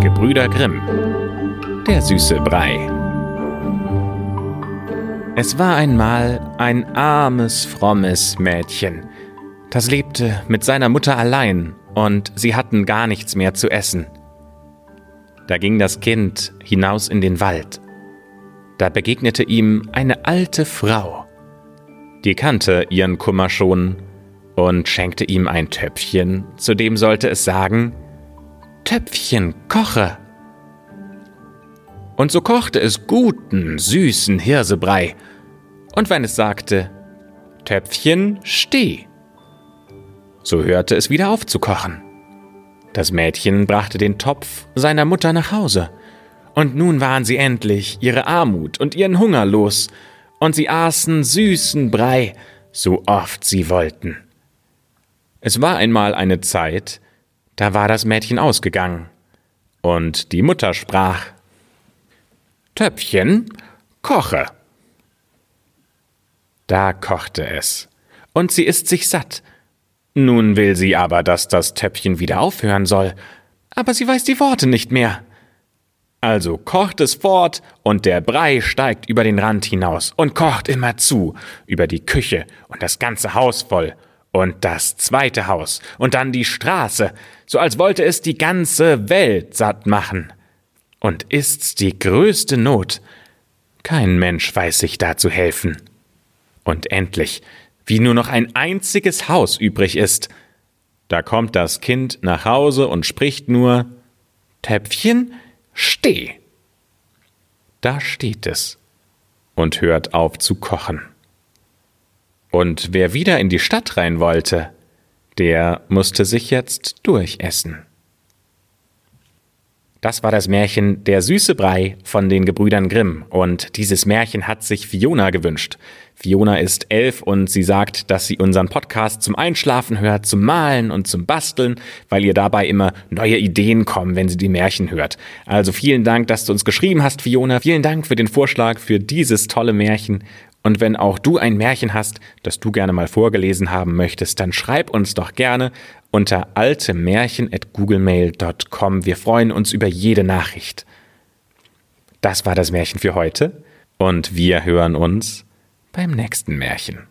Gebrüder Grimm. Der süße Brei. Es war einmal ein armes, frommes Mädchen. Das lebte mit seiner Mutter allein und sie hatten gar nichts mehr zu essen. Da ging das Kind hinaus in den Wald. Da begegnete ihm eine alte Frau. Die kannte ihren Kummer schon und schenkte ihm ein Töpfchen, zu dem sollte es sagen, Töpfchen, koche. Und so kochte es guten, süßen Hirsebrei, und wenn es sagte, Töpfchen, steh, so hörte es wieder auf zu kochen. Das Mädchen brachte den Topf seiner Mutter nach Hause, und nun waren sie endlich ihre Armut und ihren Hunger los, und sie aßen süßen Brei, so oft sie wollten. Es war einmal eine Zeit, da war das Mädchen ausgegangen, und die Mutter sprach Töpfchen, koche. Da kochte es, und sie ist sich satt. Nun will sie aber, dass das Töpfchen wieder aufhören soll, aber sie weiß die Worte nicht mehr. Also kocht es fort, und der Brei steigt über den Rand hinaus und kocht immer zu, über die Küche und das ganze Haus voll, und das zweite Haus und dann die Straße, so als wollte es die ganze Welt satt machen. Und ist's die größte Not? Kein Mensch weiß sich da zu helfen. Und endlich, wie nur noch ein einziges Haus übrig ist, da kommt das Kind nach Hause und spricht nur Töpfchen, steh. Da steht es und hört auf zu kochen. Und wer wieder in die Stadt rein wollte, der musste sich jetzt durchessen. Das war das Märchen Der süße Brei von den Gebrüdern Grimm. Und dieses Märchen hat sich Fiona gewünscht. Fiona ist elf und sie sagt, dass sie unseren Podcast zum Einschlafen hört, zum Malen und zum Basteln, weil ihr dabei immer neue Ideen kommen, wenn sie die Märchen hört. Also vielen Dank, dass du uns geschrieben hast, Fiona. Vielen Dank für den Vorschlag für dieses tolle Märchen. Und wenn auch du ein Märchen hast, das du gerne mal vorgelesen haben möchtest, dann schreib uns doch gerne unter altemärchen.googlemail.com. Wir freuen uns über jede Nachricht. Das war das Märchen für heute und wir hören uns beim nächsten Märchen.